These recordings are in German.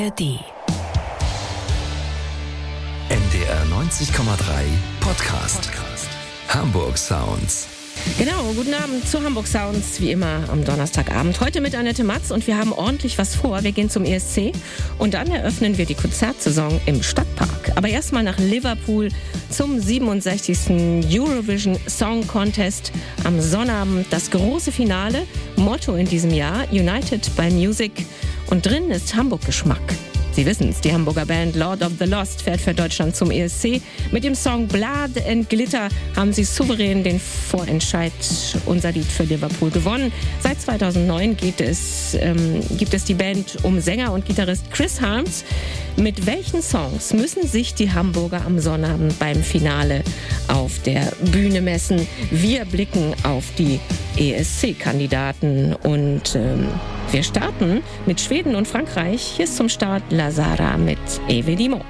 ARD. NDR 90,3 Podcast. Hamburg Sounds. Genau, guten Abend zu Hamburg Sounds, wie immer am Donnerstagabend. Heute mit Annette Matz und wir haben ordentlich was vor. Wir gehen zum ESC und dann eröffnen wir die Konzertsaison im Stadtpark. Aber erstmal nach Liverpool zum 67. Eurovision Song Contest am Sonnabend. Das große Finale, Motto in diesem Jahr, United by Music. Und drin ist Hamburg-Geschmack. Sie wissen es, die Hamburger Band Lord of the Lost fährt für Deutschland zum ESC. Mit dem Song Blood and Glitter haben sie souverän den Vorentscheid unser Lied für Liverpool gewonnen. Seit 2009 geht es, ähm, gibt es die Band um Sänger und Gitarrist Chris Harms. Mit welchen Songs müssen sich die Hamburger am Sonnabend beim Finale auf der Bühne messen? Wir blicken auf die ESC-Kandidaten und ähm, wir starten mit Schweden und Frankreich. Hier ist zum Start Lazara mit Evedimo.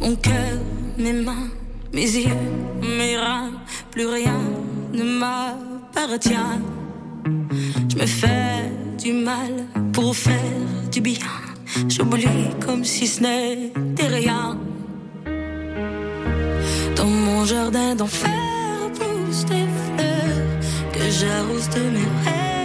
Mon cœur, mes mains, mes yeux, mes reins, plus rien ne m'appartient. Je me fais du mal pour faire du bien. J'oublie comme si ce n'était rien. Dans mon jardin d'enfer poussent des fleurs que j'arrose de mes rêves,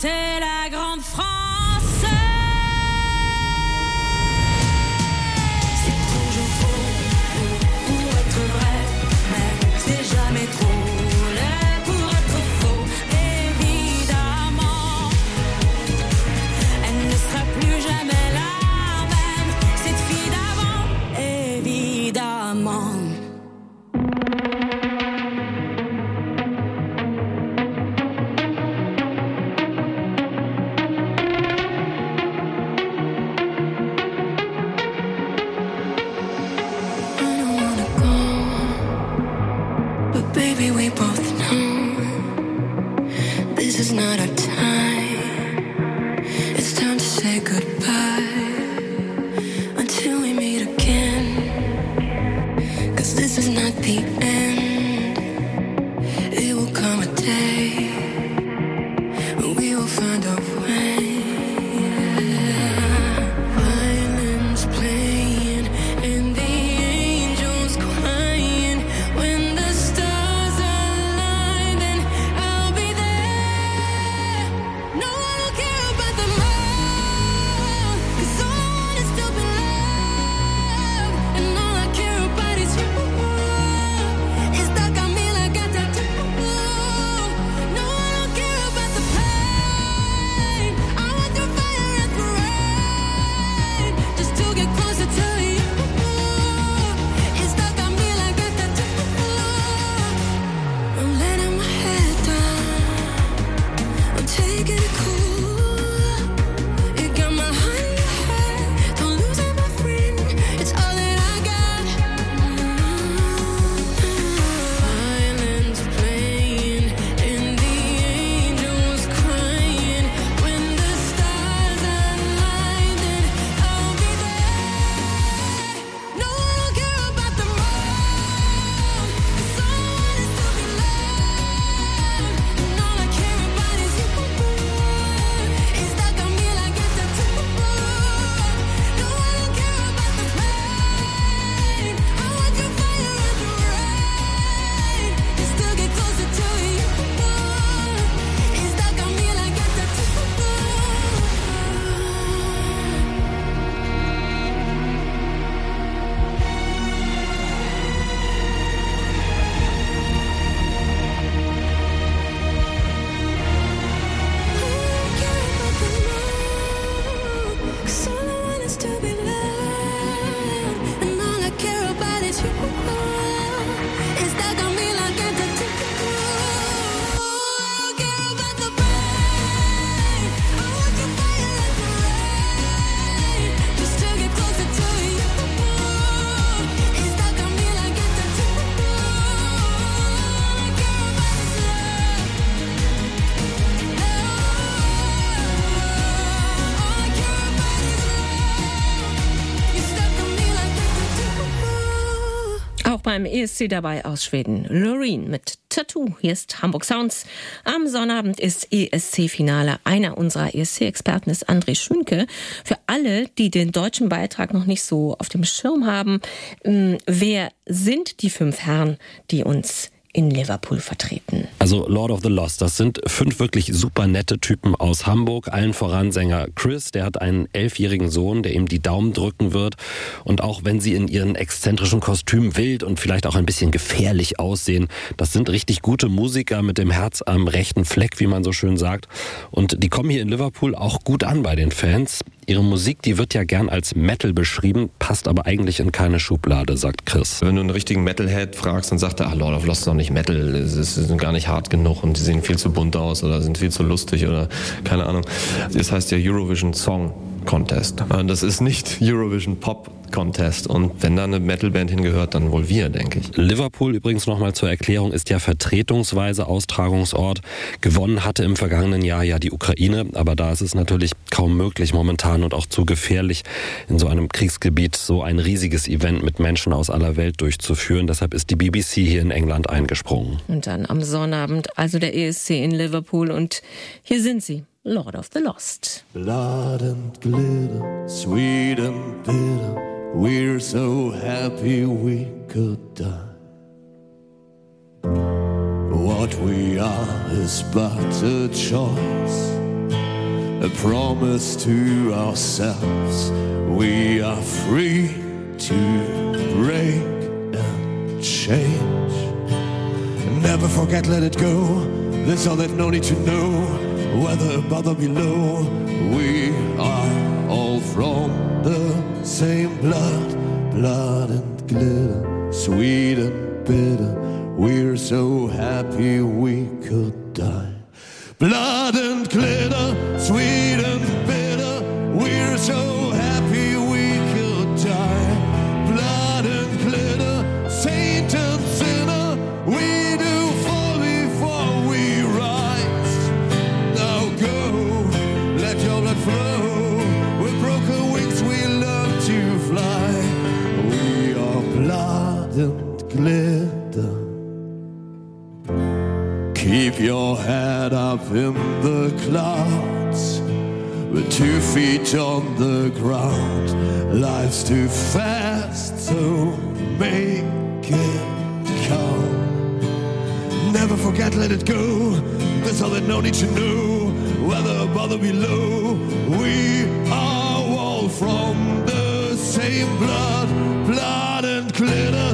c'était la beim ESC dabei aus Schweden. Loreen mit Tattoo. Hier ist Hamburg Sounds. Am Sonnabend ist ESC-Finale. Einer unserer ESC-Experten ist André Schünke. Für alle, die den deutschen Beitrag noch nicht so auf dem Schirm haben, ähm, wer sind die fünf Herren, die uns in Liverpool vertreten. Also Lord of the Lost, das sind fünf wirklich super nette Typen aus Hamburg. Allen voran Sänger Chris, der hat einen elfjährigen Sohn, der ihm die Daumen drücken wird. Und auch wenn sie in ihren exzentrischen Kostümen wild und vielleicht auch ein bisschen gefährlich aussehen, das sind richtig gute Musiker mit dem Herz am rechten Fleck, wie man so schön sagt. Und die kommen hier in Liverpool auch gut an bei den Fans. Ihre Musik, die wird ja gern als Metal beschrieben, passt aber eigentlich in keine Schublade, sagt Chris. Wenn du einen richtigen Metalhead fragst, dann sagt er, ach, Lord of Lost ist doch nicht Metal, sie sind gar nicht hart genug und sie sehen viel zu bunt aus oder sind viel zu lustig oder keine Ahnung. Das heißt ja Eurovision Song Contest. Das ist nicht Eurovision Pop Contest. Und wenn da eine Metalband hingehört, dann wohl wir, denke ich. Liverpool übrigens nochmal zur Erklärung ist ja vertretungsweise Austragungsort. Gewonnen hatte im vergangenen Jahr ja die Ukraine, aber da ist es natürlich kaum möglich momentan und auch zu gefährlich, in so einem Kriegsgebiet so ein riesiges Event mit Menschen aus aller Welt durchzuführen. Deshalb ist die BBC hier in England eingesprungen. Und dann am Sonnabend also der ESC in Liverpool und hier sind sie. Lord of the Lost. Blood and glitter, sweet and bitter, we're so happy we could die. What we are is but a choice, a promise to ourselves. We are free to break and change. Never forget, let it go. There's all that no need to know whether above or below. We are all from the same blood, blood and glitter, sweet and bitter. We're so happy we could die. Blood and glitter, sweet your head up in the clouds. With two feet on the ground. Life's too fast, to make it count. Never forget, let it go. There's all that no need to know. Whether above or below, we are all from the same blood, blood and glitter,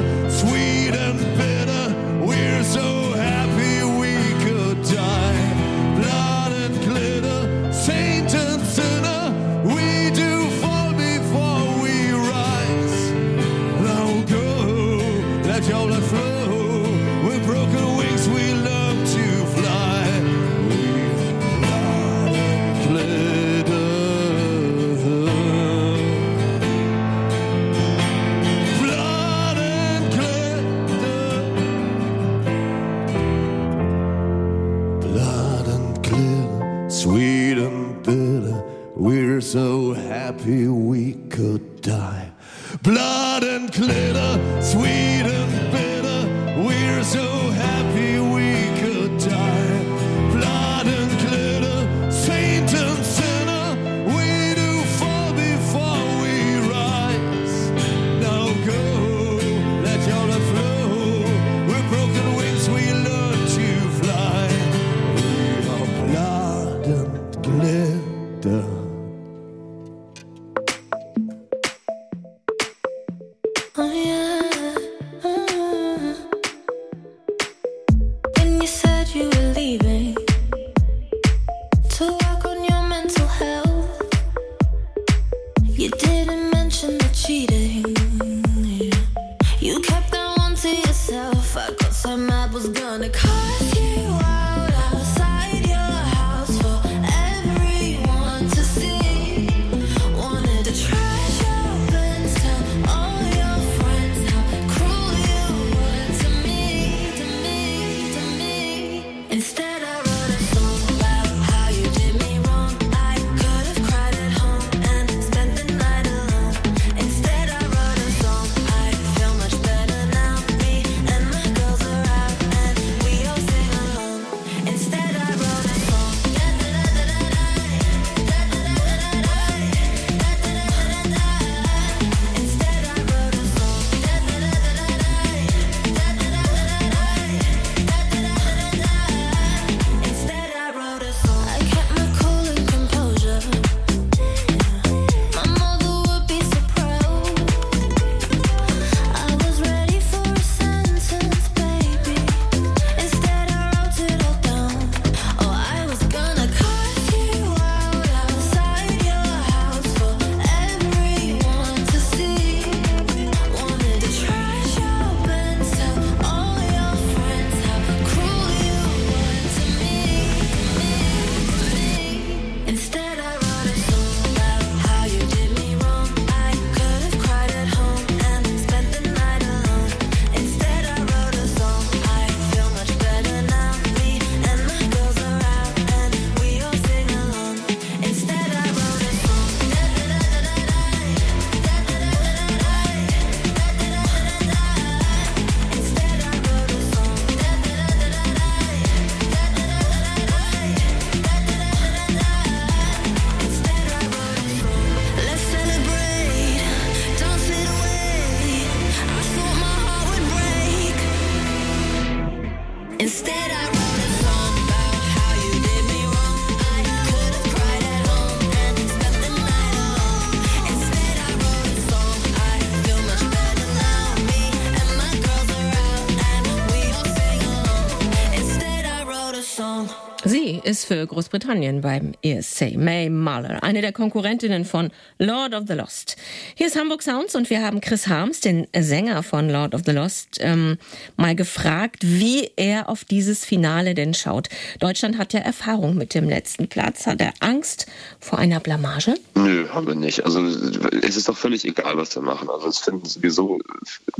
Ist für Großbritannien beim ESC. May Muller, eine der Konkurrentinnen von Lord of the Lost. Hier ist Hamburg Sounds und wir haben Chris Harms, den Sänger von Lord of the Lost, ähm, mal gefragt, wie er auf dieses Finale denn schaut. Deutschland hat ja Erfahrung mit dem letzten Platz. Hat er Angst vor einer Blamage? Nö, haben wir nicht. Also es ist doch völlig egal, was wir machen. Also es finden sowieso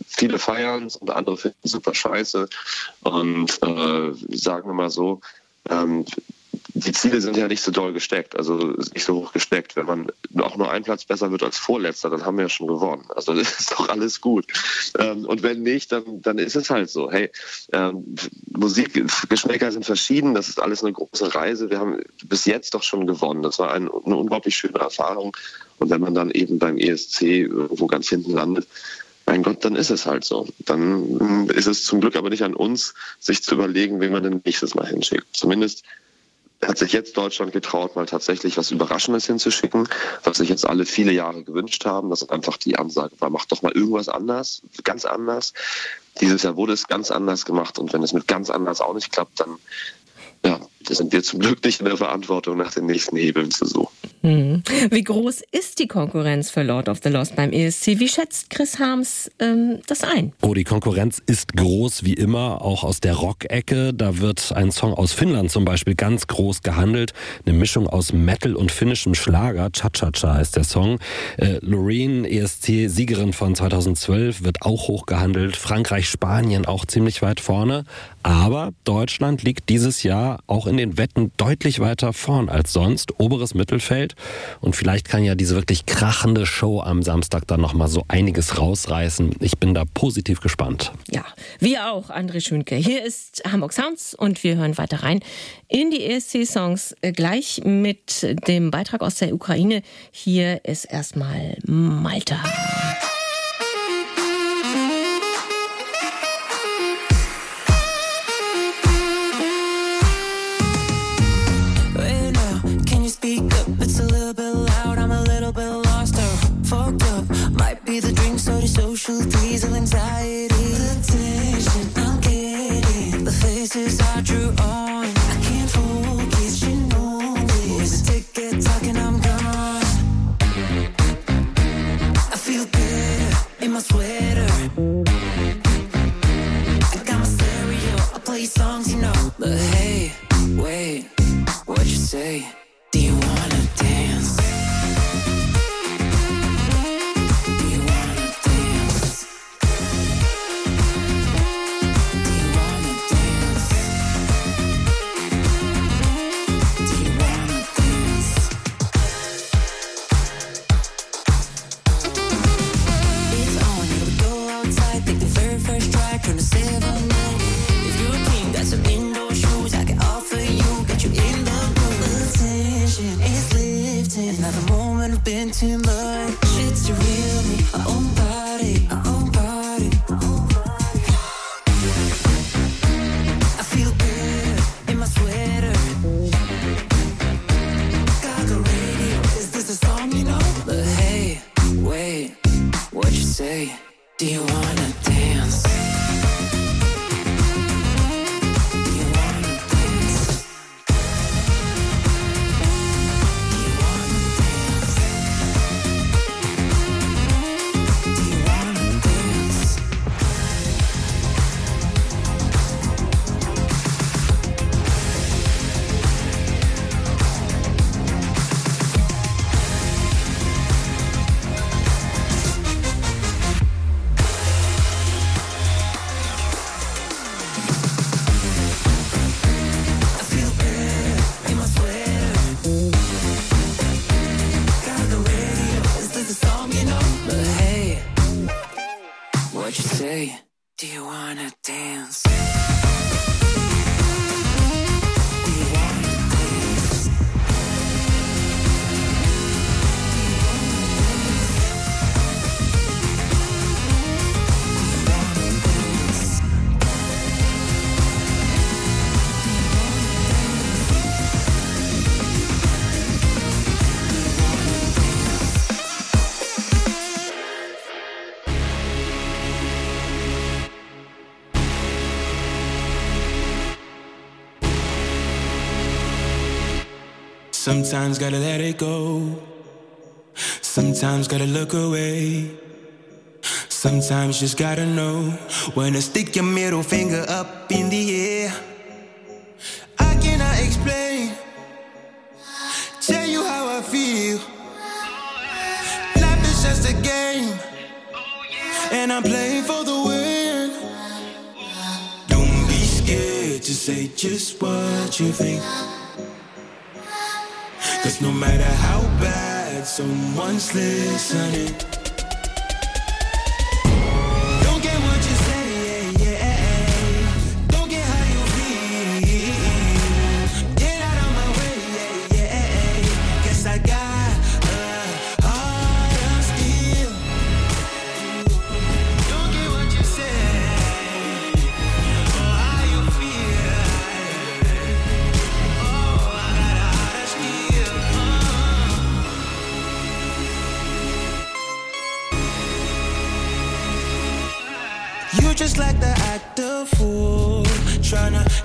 viele feiern und andere finden super scheiße. Und äh, sagen wir mal so, ähm, die Ziele sind ja nicht so doll gesteckt, also nicht so hoch gesteckt. Wenn man auch nur ein Platz besser wird als Vorletzter, dann haben wir ja schon gewonnen. Also das ist doch alles gut. Ähm, und wenn nicht, dann, dann ist es halt so. Hey, ähm, Musikgeschmäcker sind verschieden, das ist alles eine große Reise. Wir haben bis jetzt doch schon gewonnen. Das war ein, eine unglaublich schöne Erfahrung. Und wenn man dann eben beim ESC irgendwo ganz hinten landet, mein Gott, dann ist es halt so. Dann ist es zum Glück aber nicht an uns, sich zu überlegen, wen man denn nächstes Mal hinschickt. Zumindest hat sich jetzt Deutschland getraut, mal tatsächlich was Überraschendes hinzuschicken, was sich jetzt alle viele Jahre gewünscht haben, dass einfach die Ansage war, macht doch mal irgendwas anders, ganz anders. Dieses Jahr wurde es ganz anders gemacht und wenn es mit ganz anders auch nicht klappt, dann ja, sind wir zum Glück nicht in der Verantwortung, nach den nächsten Hebeln zu suchen. Hm. Wie groß ist die Konkurrenz für Lord of the Lost beim ESC? Wie schätzt Chris Harms ähm, das ein? Oh, die Konkurrenz ist groß wie immer, auch aus der Rock-Ecke. Da wird ein Song aus Finnland zum Beispiel ganz groß gehandelt. Eine Mischung aus Metal und finnischem Schlager. Cha-Cha-Cha ist der Song. Äh, Loreen, ESC-Siegerin von 2012, wird auch hoch gehandelt. Frankreich, Spanien auch ziemlich weit vorne. Aber Deutschland liegt dieses Jahr auch in den Wetten deutlich weiter vorn als sonst. Oberes Mittelfeld. Und vielleicht kann ja diese wirklich krachende Show am Samstag dann nochmal so einiges rausreißen. Ich bin da positiv gespannt. Ja, wir auch, André Schönke. Hier ist Hamburg Sounds und wir hören weiter rein in die ESC-Songs äh, gleich mit dem Beitrag aus der Ukraine. Hier ist erstmal Malta. Social diesel anxiety. The tension I'm getting, the faces I drew on. I can't focus, you know this. The ticket talking, I'm gone. I feel good in my sweater. I got my stereo, I play songs, you know. But hey, wait, what you say? Sometimes gotta let it go. Sometimes gotta look away. Sometimes just gotta know when to stick your middle finger up in the air. I cannot explain, tell you how I feel. Life is just a game, and I'm playing for the win. Don't be scared to say just what you think. Cause no matter how bad someone's listening.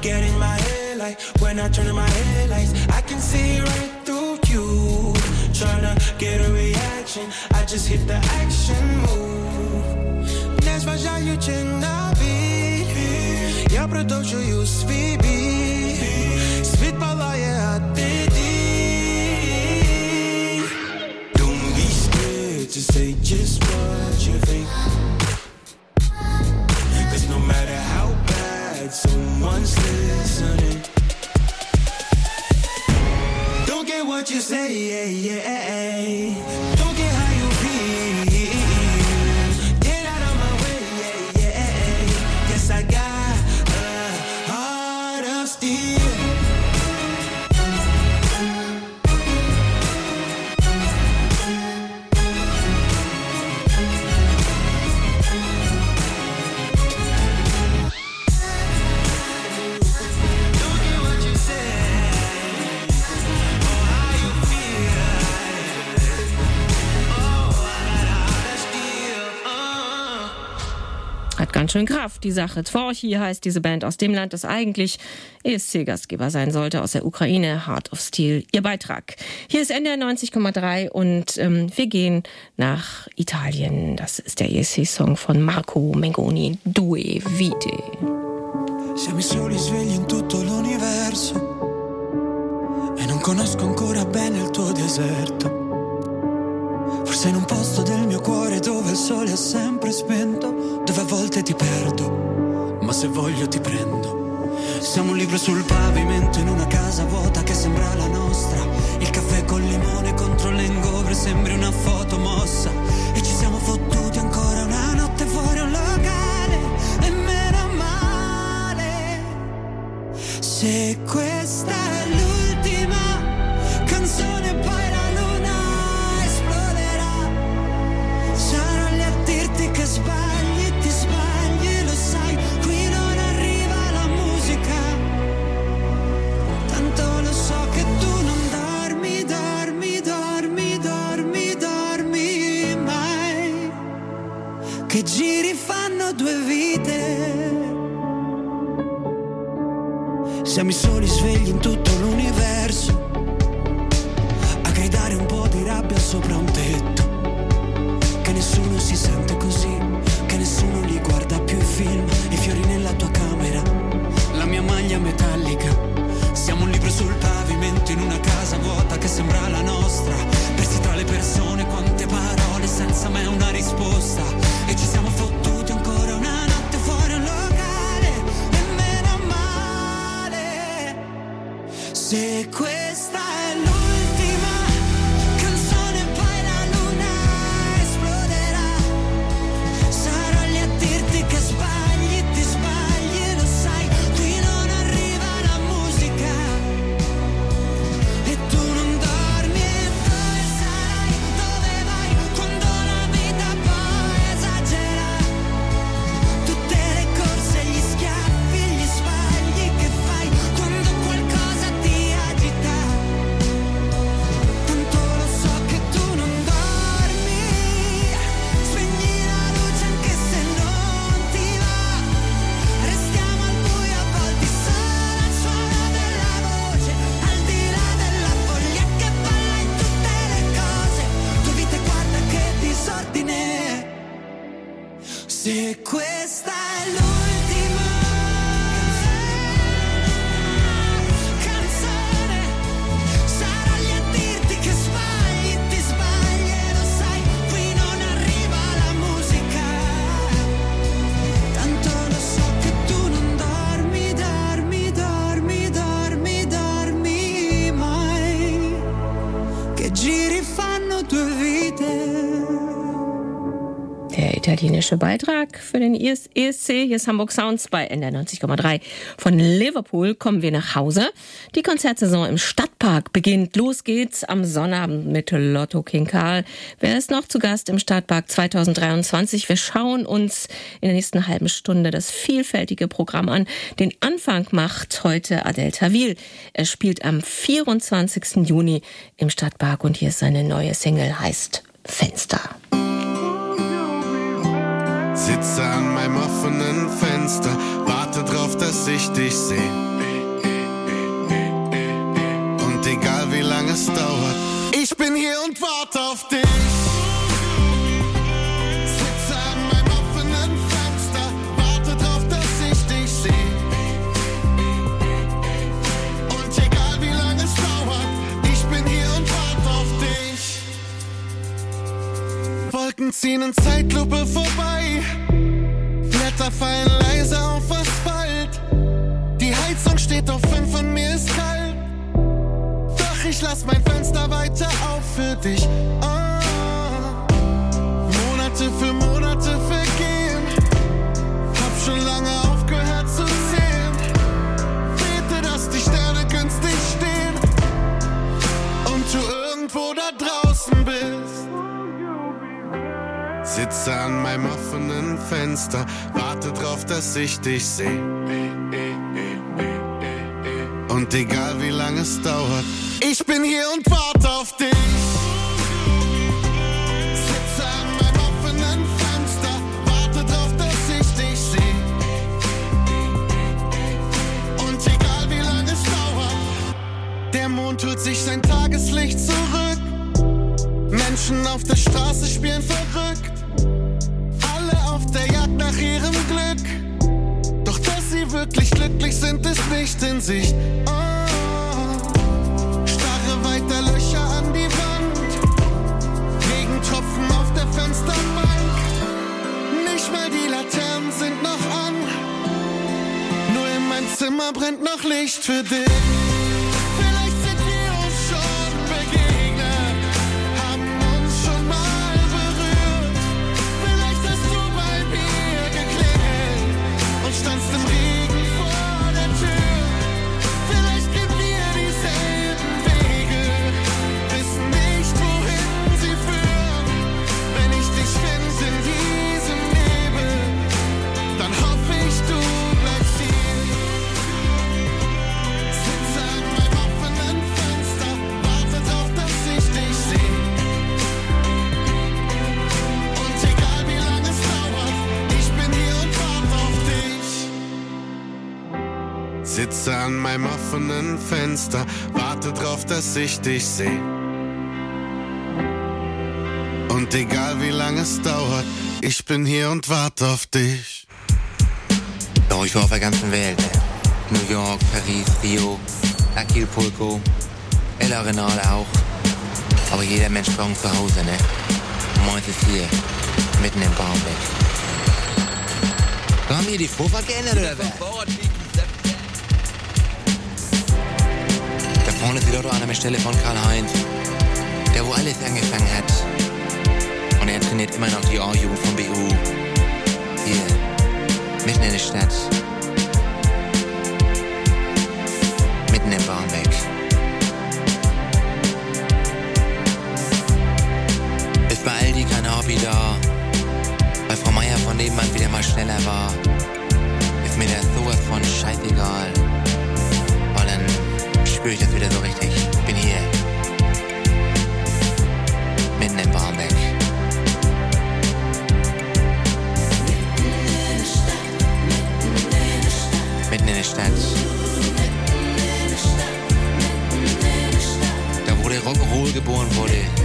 get in my head like when I turn on my headlights I can see right through you Tryna get a reaction I just hit the action move Не зважаючи на біль Я продовжую свій бій Світ палає, а ти дій Don't be scared to say just what you think Schön Kraft, die Sache. Tvorchi heißt diese Band aus dem Land, das eigentlich ESC-Gastgeber sein sollte, aus der Ukraine, Heart of Steel, ihr Beitrag. Hier ist NDR 90,3 und ähm, wir gehen nach Italien. Das ist der ESC-Song von Marco Mengoni, Due Vite. Siamo i soli svegli in tutto l'universo e non conosco ancora bene il tuo deserto. Forse in un posto del mio cuore dove il sole è sempre spento, dove a volte ti perdo, ma se voglio ti prendo. Siamo un libro sul pavimento in una casa vuota che sembra la nostra. Il caffè col limone contro l'engovre sembri una foto mossa. E ci siamo fottuti ancora una notte fuori un locale. E meno male. Se questa è Sequence Der italienische Beitrag für den ES ESC. Hier ist Hamburg Sounds bei NR 90,3. Von Liverpool kommen wir nach Hause. Die Konzertsaison im Stadtpark beginnt. Los geht's am Sonnabend mit Lotto King Karl. Wer ist noch zu Gast im Stadtpark 2023? Wir schauen uns in der nächsten halben Stunde das vielfältige Programm an. Den Anfang macht heute Adel Tawil. Er spielt am 24. Juni im Stadtpark und hier ist seine neue Single, heißt Fenster. Sitze an meinem offenen Fenster, warte drauf, dass ich dich sehe. Und egal wie lange es dauert, ich bin hier und warte auf dich. Wolken ziehen in Zeitlupe vorbei. Blätter fallen leise auf Asphalt. Die Heizung steht auf 5 und mir ist kalt. Doch ich lass mein Fenster weiter auf für dich. Ah. Monate für Monate vergehen. Hab schon lange aufgehört Sitze an meinem offenen Fenster, warte drauf, dass ich dich sehe. Und egal wie lange es dauert, ich bin hier und warte auf dich. Sitze an meinem offenen Fenster, warte drauf, dass ich dich sehe. Und egal wie lange es dauert, der Mond holt sich sein Tageslicht zurück. Menschen auf der Straße spielen verrückt. Ihrem Glück. Doch dass sie wirklich glücklich sind, ist nicht in Sicht. Oh, starre weiter Löcher an die Wand. Regentropfen auf der Fensterbank. Nicht mal die Laternen sind noch an. Nur in meinem Zimmer brennt noch Licht für dich. Meinem offenen Fenster, warte drauf, dass ich dich sehe. Und egal wie lange es dauert, ich bin hier und warte auf dich. Doch, ich war auf der ganzen Welt. Ne? New York, Paris, Rio, Acapulco, El Arenal auch. Aber jeder Mensch braucht ein Zuhause, ne? Und Meins ist hier, mitten im Baumbeck. Da haben hier die Vorfahrt geändert, oder was? Vorne die Lottoannahmestelle von Karl-Heinz. Der, wo alles angefangen hat. Und er trainiert immer noch die A-Jugend vom BU. Hier, mitten in der Stadt. Mitten im Barmbek. Ist bei Aldi kein Hobby da. Weil Frau Meier von nebenan wieder mal schneller war. Ist mir das sowas von scheißegal. Spüre ich das wieder so richtig. Bin hier. Mitten im Barmbek. Mitten in der Stadt. Da wo der Rock'n'Roll geboren wurde.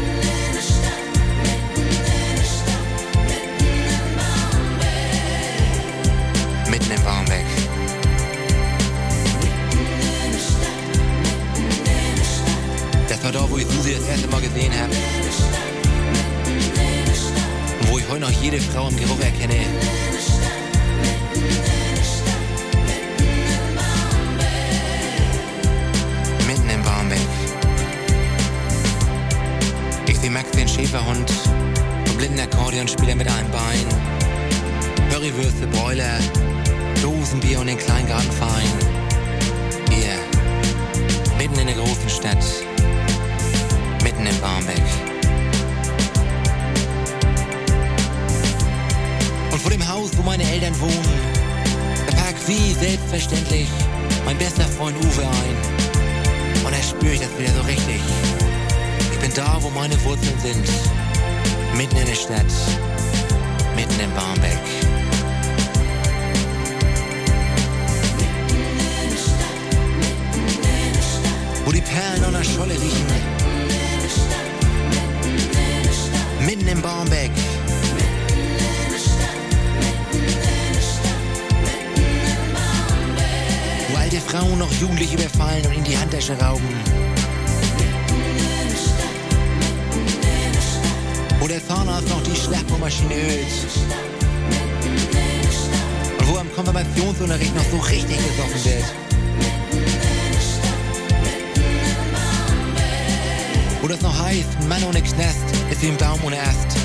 Ast.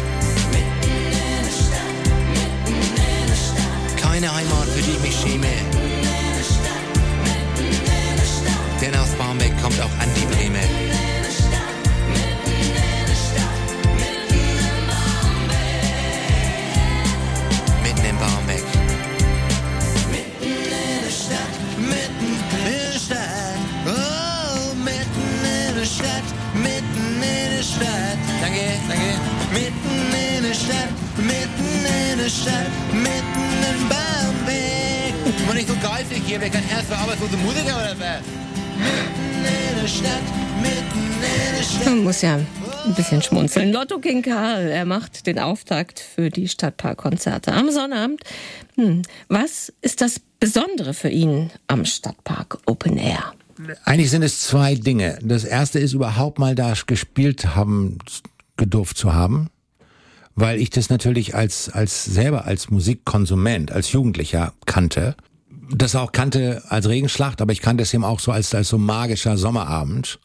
Keine Heimat, für die schäme. Denn aus Barmbek kommt auch Andi Brehme. Stadt, mitten in Barmbek. War nicht so geizig hier, wer kein Herz für arbeitslose Musiker oder was? Mitten in der Stadt, mitten in der Stadt. Man muss ja ein bisschen schmunzeln. Lotto King Karl, er macht den Auftakt für die Stadtparkkonzerte am Sonnabend. Hm, was ist das Besondere für ihn am Stadtpark Open Air? Eigentlich sind es zwei Dinge. Das erste ist überhaupt mal da gespielt haben, gedurft zu haben, weil ich das natürlich als, als selber als Musikkonsument, als Jugendlicher kannte. Das auch kannte als Regenschlacht, aber ich kannte es eben auch so als, als so magischer Sommerabend.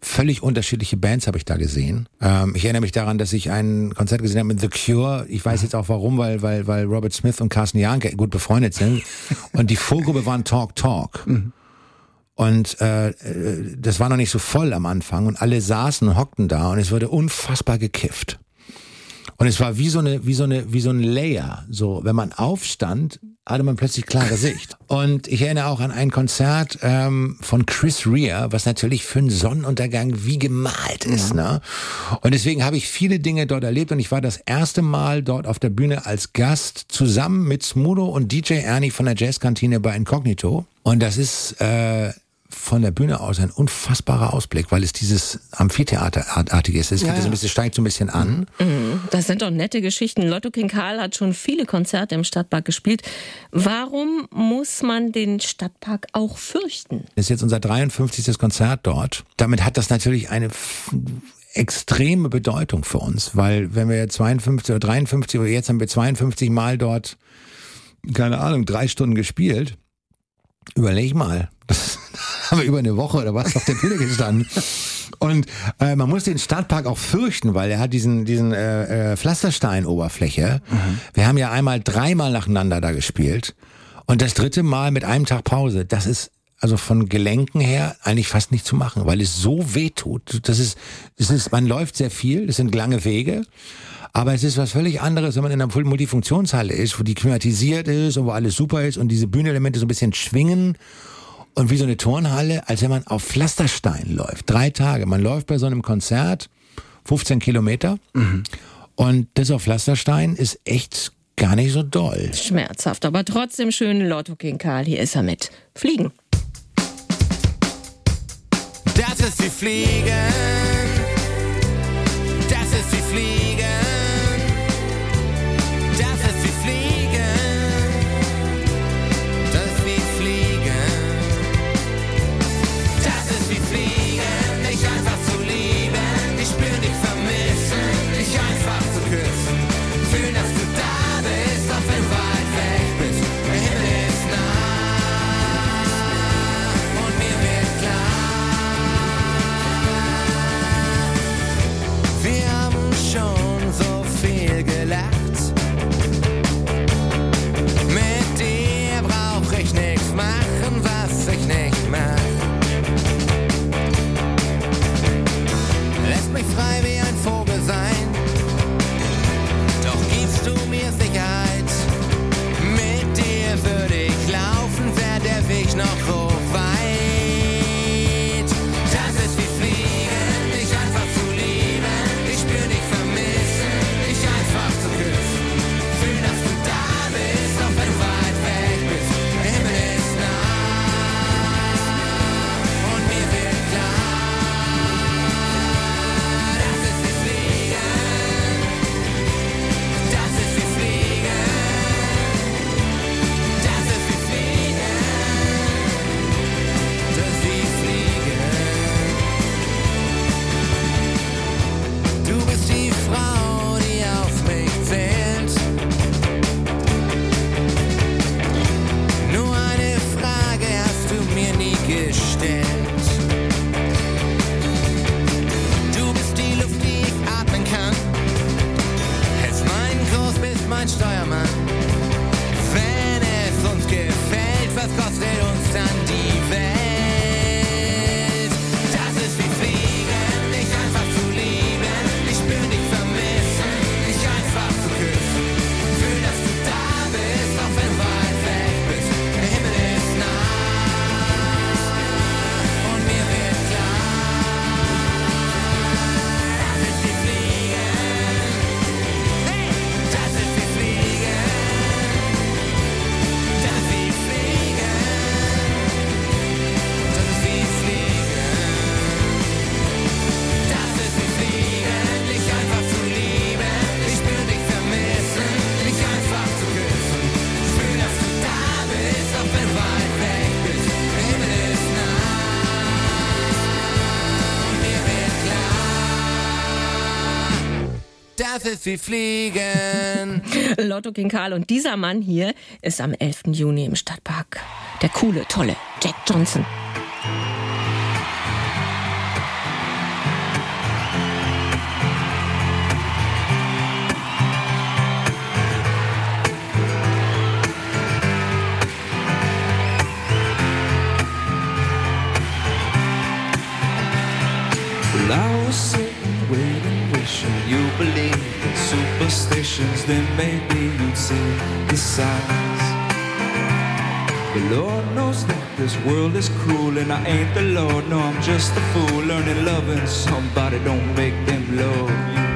Völlig unterschiedliche Bands habe ich da gesehen. Ähm, ich erinnere mich daran, dass ich ein Konzert gesehen habe mit The Cure. Ich weiß jetzt auch warum, weil, weil, weil Robert Smith und Carsten Janke gut befreundet sind. Und die Vorgruppe waren Talk Talk. Und äh, äh, das war noch nicht so voll am Anfang und alle saßen und hockten da und es wurde unfassbar gekifft. Und es war wie so eine, wie so eine, wie so ein Layer. So, wenn man aufstand, hatte man plötzlich klare Sicht. Und ich erinnere auch an ein Konzert ähm, von Chris Rea, was natürlich für einen Sonnenuntergang wie gemalt ist. Ne? Und deswegen habe ich viele Dinge dort erlebt und ich war das erste Mal dort auf der Bühne als Gast zusammen mit Smudo und DJ Ernie von der Jazzkantine bei Incognito. Und das ist äh, von der Bühne aus ein unfassbarer Ausblick, weil es dieses Amphitheaterartige ist. Es Ja, so ja. ein bisschen, steigt so ein bisschen an. Mhm, Das sind doch nette Geschichten. Lotto King Karl hat schon viele Konzerte im Stadtpark gespielt. Warum muss man den Stadtpark auch fürchten? Das ist jetzt unser 53. Konzert dort. Damit hat das natürlich eine extreme Bedeutung für uns, weil wenn wir 52 oder 53 oder jetzt haben wir 52 Mal dort, keine Ahnung, drei Stunden gespielt. Überleg mal, das haben wir über eine Woche oder was auf der Bühne gestanden. Und äh, man muss den Stadtpark auch fürchten, weil er hat diesen diesen äh, äh, Pflasterstein-Oberfläche. Wir haben ja einmal dreimal nacheinander da gespielt und das dritte Mal mit einem Tag Pause. Das ist also von Gelenken her eigentlich fast nicht zu machen, weil es so weh tut. Das ist, das ist, man läuft sehr viel, das sind lange Wege. Aber es ist was völlig anderes, wenn man in einer Multifunktionshalle ist, wo die klimatisiert ist und wo alles super ist und diese Bühnenelemente so ein bisschen schwingen und wie so eine Turnhalle, als wenn man auf Pflasterstein läuft. Drei Tage. Man läuft bei so einem Konzert 15 Kilometer und das auf Pflasterstein ist echt gar nicht so doll. Schmerzhaft, aber trotzdem schön. Lotto King Karl, hier ist er mit. Fliegen. Das ist wie Fliegen. Es sie fliegen. Lotto King Karl und dieser Mann hier ist am 11. Juni im Stadtpark. Der coole, tolle Jack Johnson. Then maybe you'd see the signs. The Lord knows that this world is cruel, and I ain't the Lord. No, I'm just a fool, learning loving somebody don't make them love you.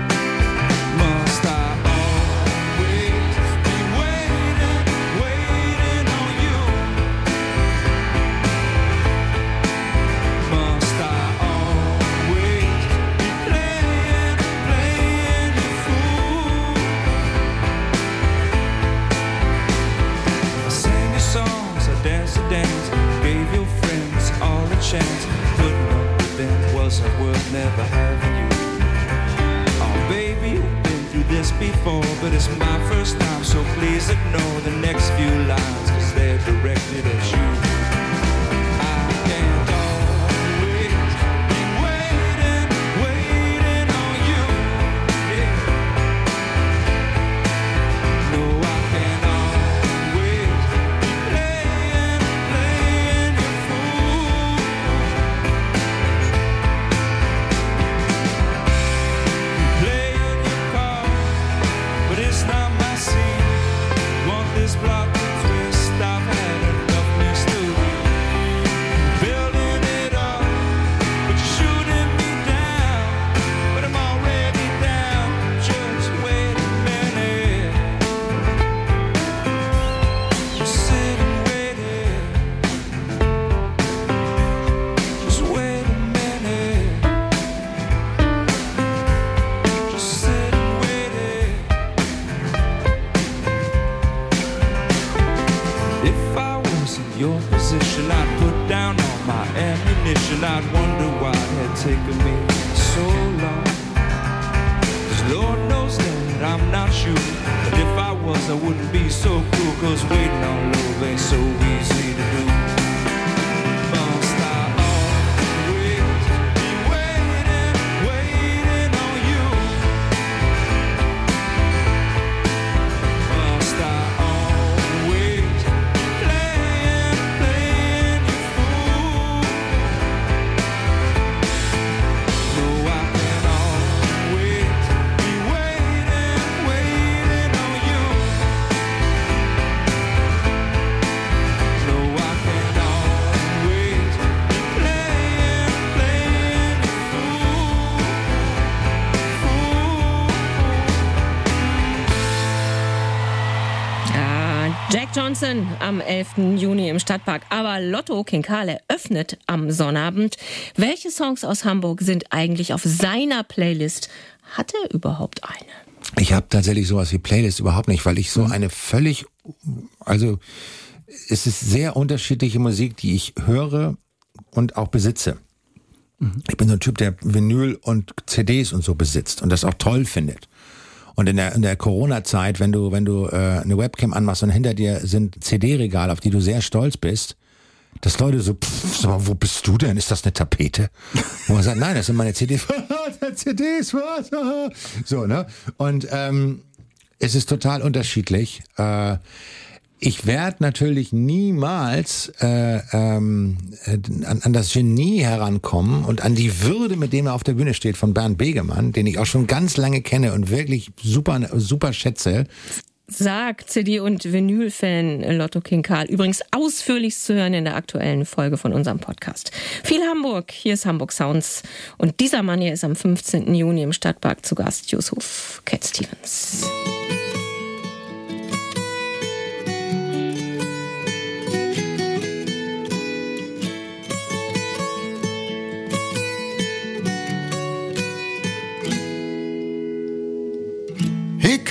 I'm not you. But if I was, I wouldn't be so cruel. Cause waiting on love ain't so easy to do. Am 11. Juni im Stadtpark. Aber Lotto King Karl eröffnet am Sonnabend. Welche Songs aus Hamburg sind eigentlich auf seiner Playlist? Hat er überhaupt eine? Ich habe tatsächlich sowas wie Playlist überhaupt nicht, weil ich so eine völlig, also es ist sehr unterschiedliche Musik, die ich höre und auch besitze. Ich bin so ein Typ, der Vinyl und CDs und so besitzt und das auch toll findet. Und in der, in der Corona-Zeit, wenn du, wenn du äh, eine Webcam anmachst und hinter dir sind CD-Regale, auf die du sehr stolz bist, dass Leute so, pff, sag mal, wo bist du denn? Ist das eine Tapete? Wo man sagt, nein, das sind meine CDs. CDs, was? so, ne? Und ähm, es ist total unterschiedlich. Äh, ich werde natürlich niemals äh, ähm, äh, an, an das Genie herankommen und an die Würde, mit dem er auf der Bühne steht, von Bernd Begemann, den ich auch schon ganz lange kenne und wirklich super, super schätze. Sagt CD- und Vinyl-Fan Lotto King Karl. Übrigens ausführlich zu hören in der aktuellen Folge von unserem Podcast. Viel Hamburg, hier ist Hamburg Sounds. Und dieser Mann hier ist am 15. Juni im Stadtpark zu Gast, Yusuf Cat Stevens.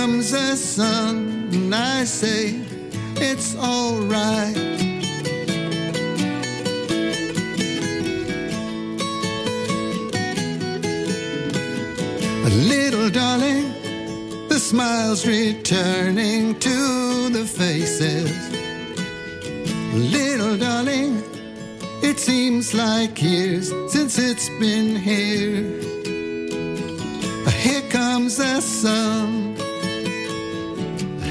comes the sun, and I say, It's alright. Little darling, the smiles returning to the faces. Little darling, it seems like years since it's been here. Here comes the sun.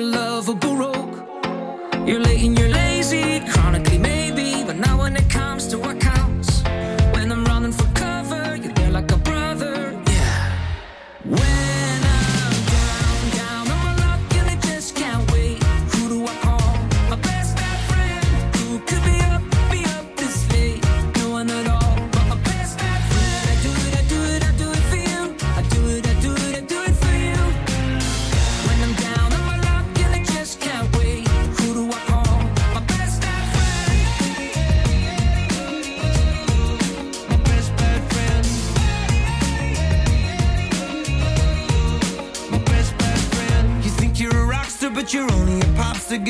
a lover rogue. You're late and you're late.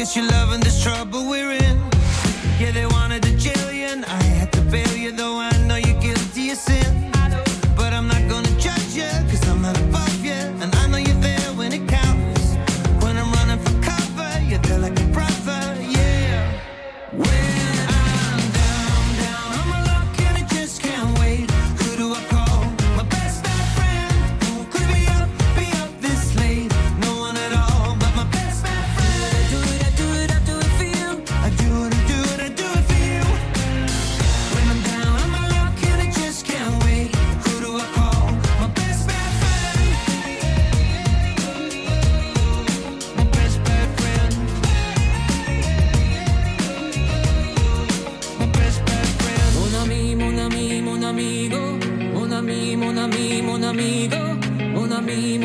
guess you're loving this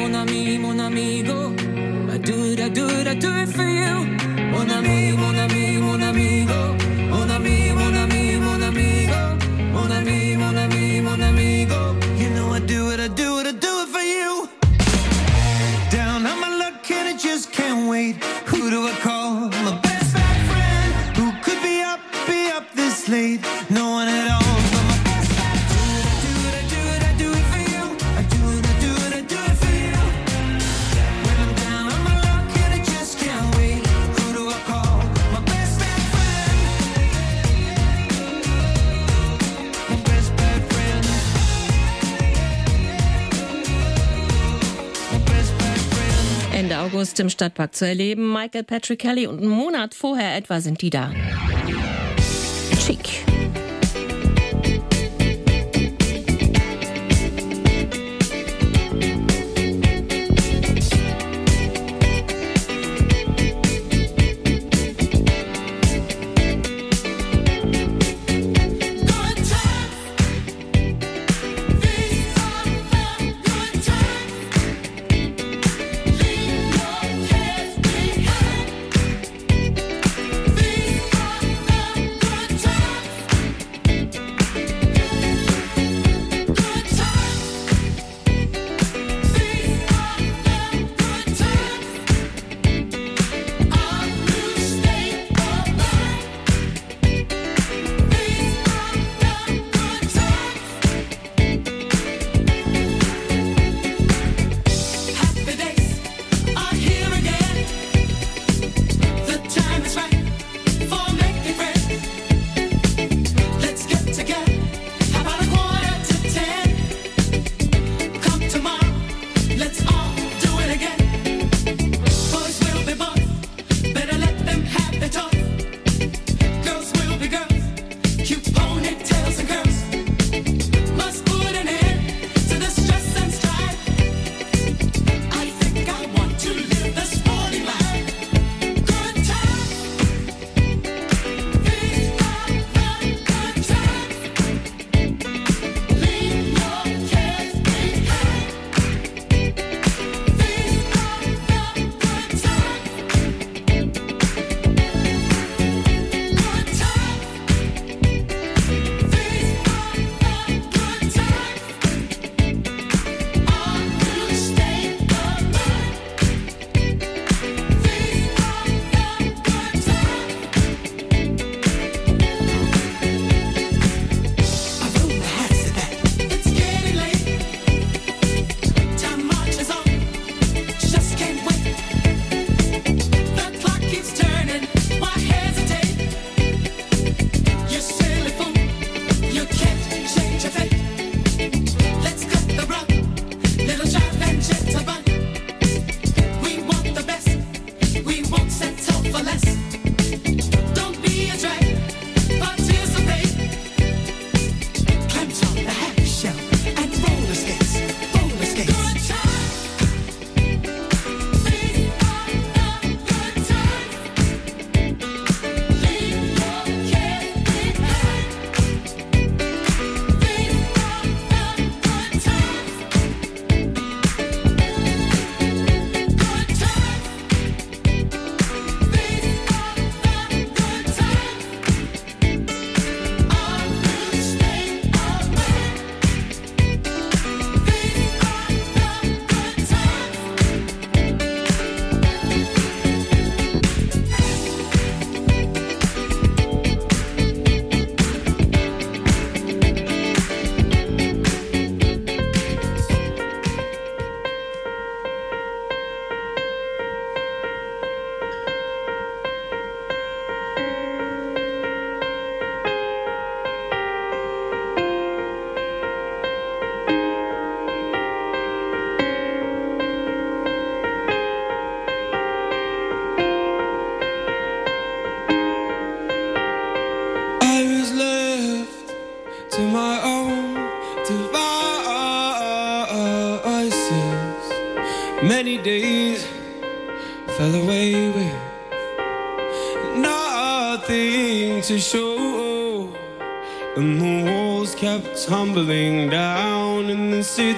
mon ami, mon amigo. I do it, I do it, I do it for you. Mon ami, mon ami, mon amigo. Mon ami, mon ami, mon amigo. Mon ami, mon ami. August im Stadtpark zu erleben. Michael Patrick Kelly und einen Monat vorher etwa sind die da.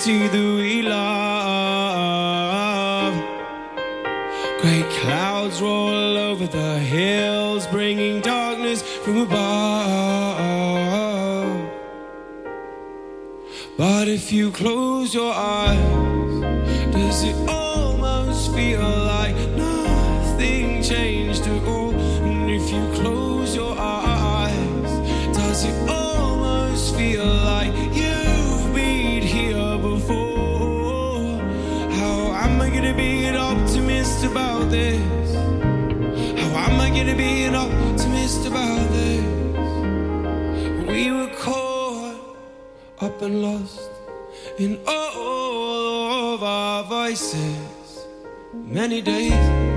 City that we love. Great clouds roll over the hills, bringing darkness from above. But if you close your eyes, does it almost feel lost in all of our voices, Many days.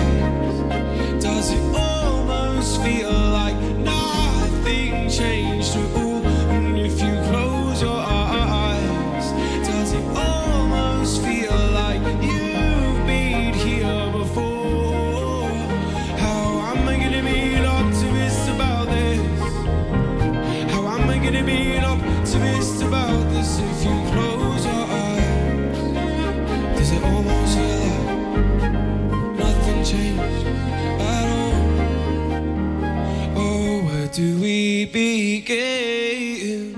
do we begin?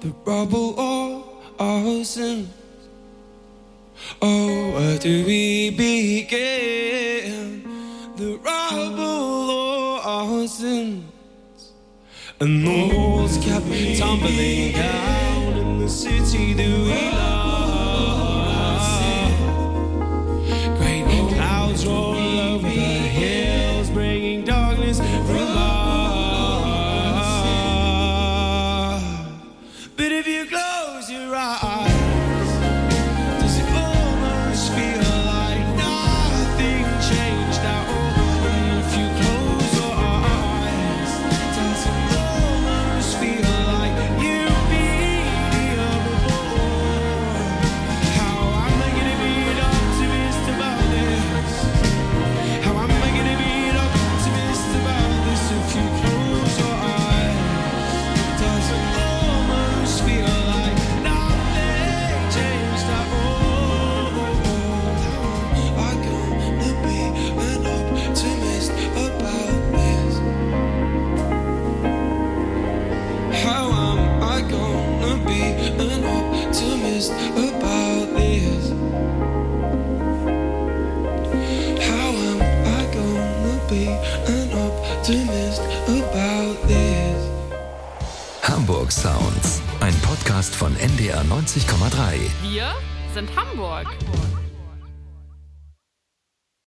The rubble of our sins? Oh, where do we begin? The rubble of our sins? And the walls kept tumbling down in the city that we love. Podcast von NDR 90,3. Wir sind Hamburg. Hamburg.